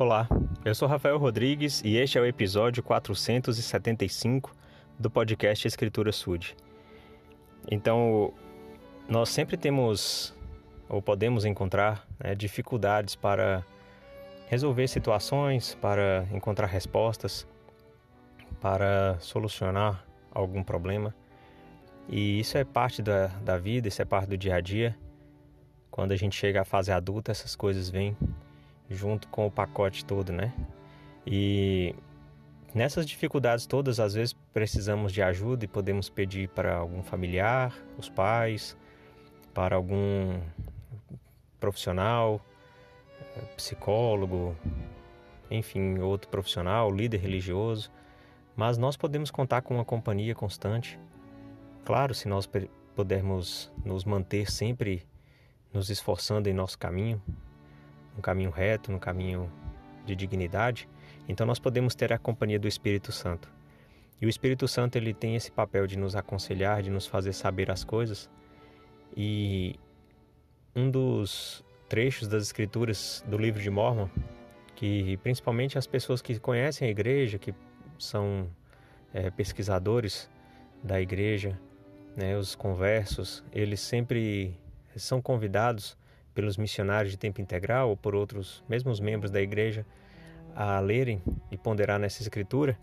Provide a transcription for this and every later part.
Olá, eu sou Rafael Rodrigues e este é o episódio 475 do podcast Escritura Sud. Então, nós sempre temos ou podemos encontrar né, dificuldades para resolver situações, para encontrar respostas, para solucionar algum problema. E isso é parte da, da vida, isso é parte do dia a dia. Quando a gente chega à fase adulta, essas coisas vêm junto com o pacote todo, né? E nessas dificuldades todas, às vezes precisamos de ajuda e podemos pedir para algum familiar, os pais, para algum profissional, psicólogo, enfim, outro profissional, líder religioso, mas nós podemos contar com uma companhia constante. Claro, se nós pudermos nos manter sempre nos esforçando em nosso caminho, no caminho reto, no caminho de dignidade, então nós podemos ter a companhia do Espírito Santo. E o Espírito Santo ele tem esse papel de nos aconselhar, de nos fazer saber as coisas. E um dos trechos das escrituras do livro de Mormon, que principalmente as pessoas que conhecem a igreja, que são é, pesquisadores da igreja, né, os conversos, eles sempre são convidados pelos missionários de tempo integral ou por outros, mesmo os membros da igreja, a lerem e ponderar nessa escritura,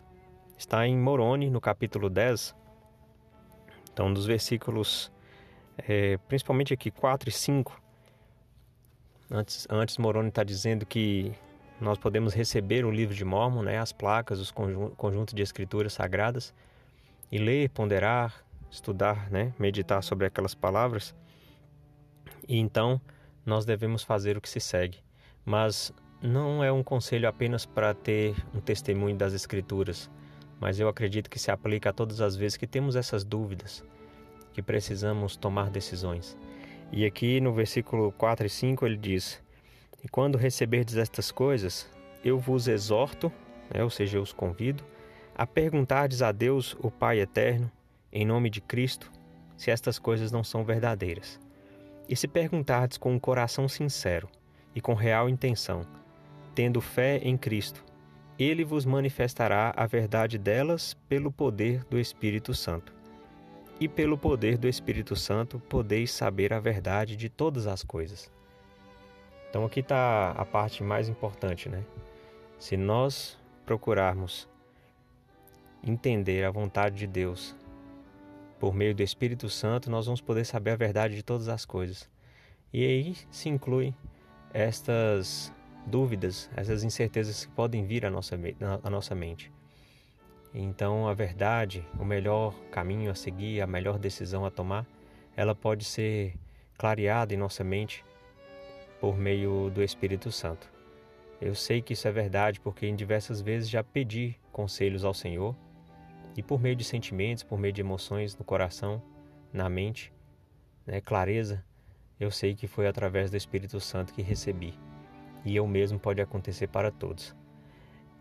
está em Moroni, no capítulo 10. Então, dos versículos, é, principalmente aqui 4 e 5, antes, antes Moroni está dizendo que nós podemos receber o livro de Mormon, né, as placas, os conjuntos de escrituras sagradas, e ler, ponderar, estudar, né, meditar sobre aquelas palavras. E então nós devemos fazer o que se segue. Mas não é um conselho apenas para ter um testemunho das Escrituras, mas eu acredito que se aplica a todas as vezes que temos essas dúvidas, que precisamos tomar decisões. E aqui no versículo 4 e 5 ele diz: E quando receberdes estas coisas, eu vos exorto, né, ou seja, eu os convido, a perguntardes a Deus, o Pai eterno, em nome de Cristo, se estas coisas não são verdadeiras. E se perguntardes com um coração sincero e com real intenção, tendo fé em Cristo, ele vos manifestará a verdade delas pelo poder do Espírito Santo. E pelo poder do Espírito Santo podeis saber a verdade de todas as coisas. Então aqui está a parte mais importante, né? Se nós procurarmos entender a vontade de Deus por meio do Espírito Santo, nós vamos poder saber a verdade de todas as coisas. E aí se inclui estas dúvidas, essas incertezas que podem vir à nossa, à nossa mente. Então, a verdade, o melhor caminho a seguir, a melhor decisão a tomar, ela pode ser clareada em nossa mente por meio do Espírito Santo. Eu sei que isso é verdade porque em diversas vezes já pedi conselhos ao Senhor e por meio de sentimentos, por meio de emoções no coração, na mente, né, clareza, eu sei que foi através do Espírito Santo que recebi. E eu mesmo pode acontecer para todos.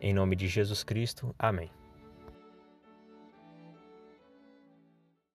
Em nome de Jesus Cristo, amém.